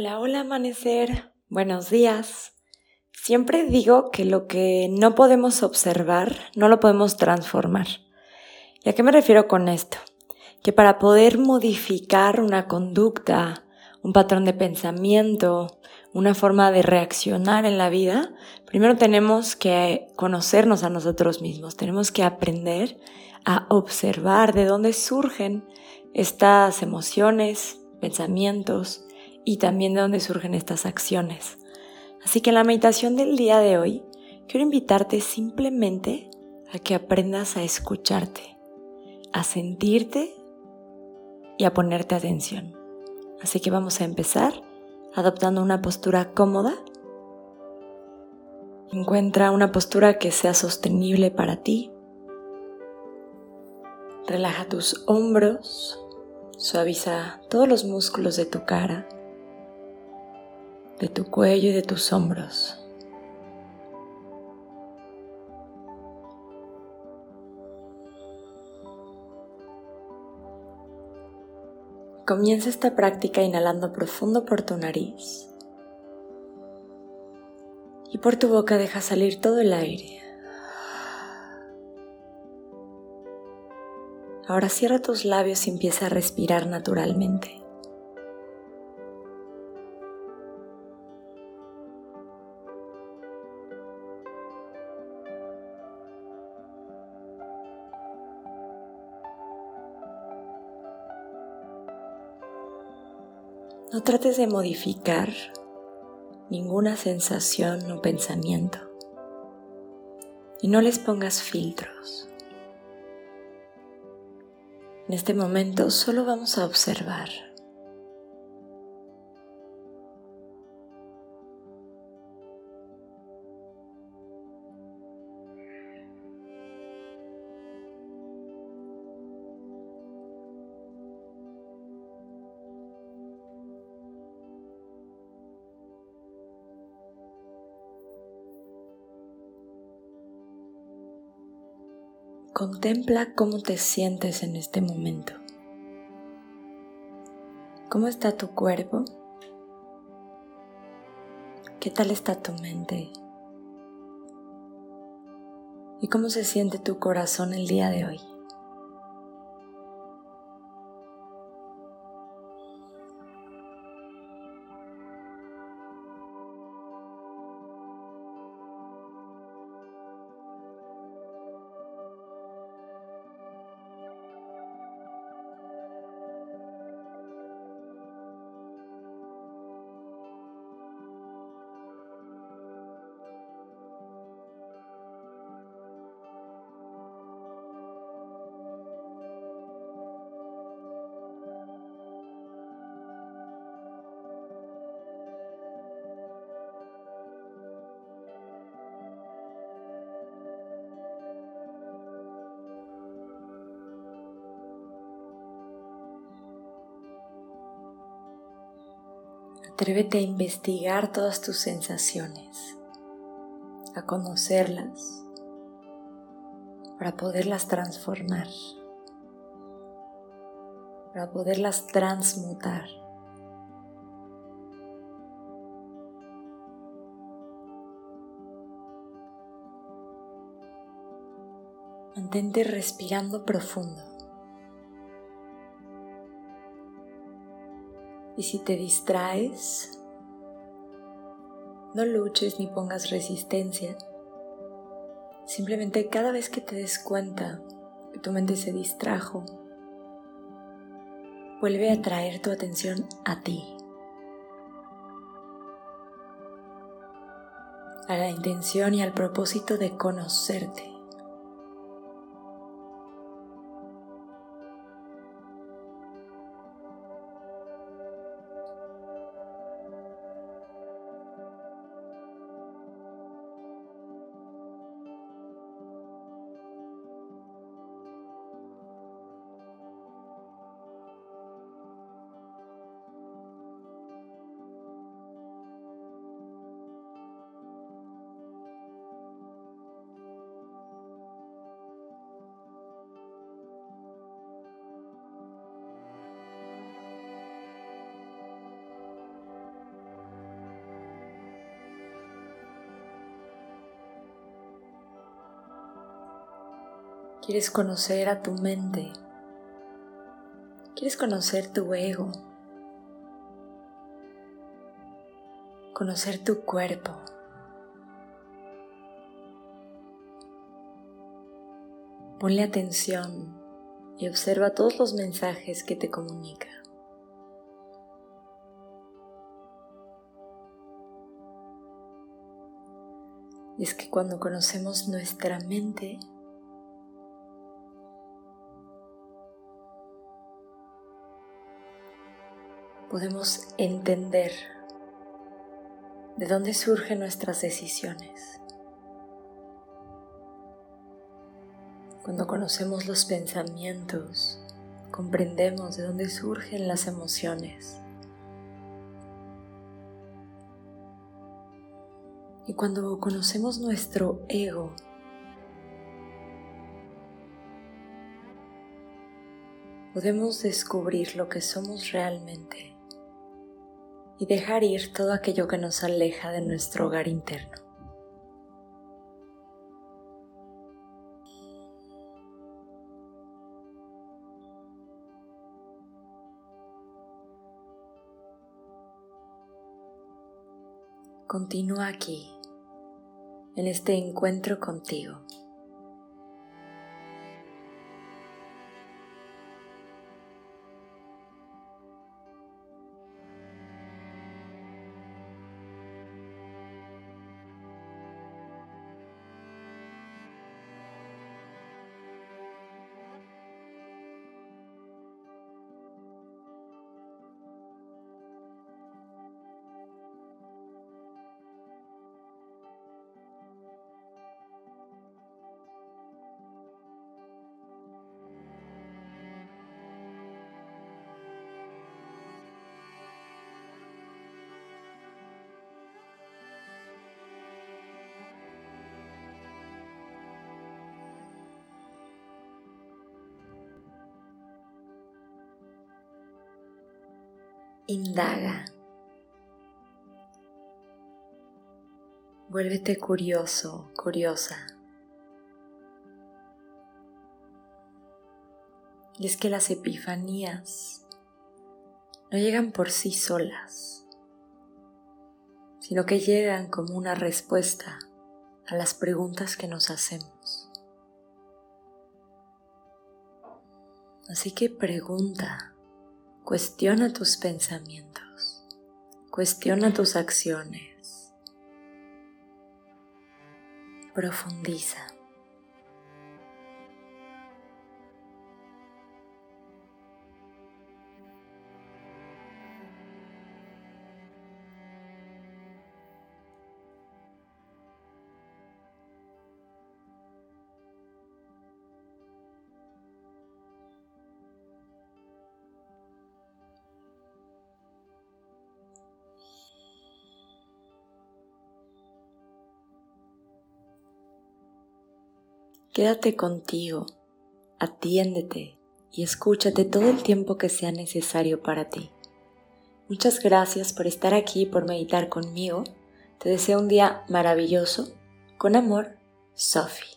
Hola, hola amanecer. Buenos días. Siempre digo que lo que no podemos observar no lo podemos transformar. ¿Y a qué me refiero con esto? Que para poder modificar una conducta, un patrón de pensamiento, una forma de reaccionar en la vida, primero tenemos que conocernos a nosotros mismos, tenemos que aprender a observar de dónde surgen estas emociones, pensamientos, y también de dónde surgen estas acciones. Así que en la meditación del día de hoy, quiero invitarte simplemente a que aprendas a escucharte, a sentirte y a ponerte atención. Así que vamos a empezar adoptando una postura cómoda. Encuentra una postura que sea sostenible para ti. Relaja tus hombros, suaviza todos los músculos de tu cara de tu cuello y de tus hombros. Comienza esta práctica inhalando profundo por tu nariz y por tu boca deja salir todo el aire. Ahora cierra tus labios y empieza a respirar naturalmente. No trates de modificar ninguna sensación o pensamiento y no les pongas filtros. En este momento solo vamos a observar. Contempla cómo te sientes en este momento. ¿Cómo está tu cuerpo? ¿Qué tal está tu mente? ¿Y cómo se siente tu corazón el día de hoy? Atrévete a investigar todas tus sensaciones, a conocerlas para poderlas transformar, para poderlas transmutar. Mantente respirando profundo. Y si te distraes, no luches ni pongas resistencia. Simplemente cada vez que te des cuenta que tu mente se distrajo, vuelve a traer tu atención a ti. A la intención y al propósito de conocerte. Quieres conocer a tu mente. Quieres conocer tu ego. Conocer tu cuerpo. Ponle atención y observa todos los mensajes que te comunica. Y es que cuando conocemos nuestra mente, podemos entender de dónde surgen nuestras decisiones. Cuando conocemos los pensamientos, comprendemos de dónde surgen las emociones. Y cuando conocemos nuestro ego, podemos descubrir lo que somos realmente y dejar ir todo aquello que nos aleja de nuestro hogar interno. Continúa aquí, en este encuentro contigo. Indaga. Vuélvete curioso, curiosa. Y es que las epifanías no llegan por sí solas, sino que llegan como una respuesta a las preguntas que nos hacemos. Así que pregunta. Cuestiona tus pensamientos, cuestiona tus acciones, profundiza. Quédate contigo, atiéndete y escúchate todo el tiempo que sea necesario para ti. Muchas gracias por estar aquí y por meditar conmigo. Te deseo un día maravilloso. Con amor, Sophie.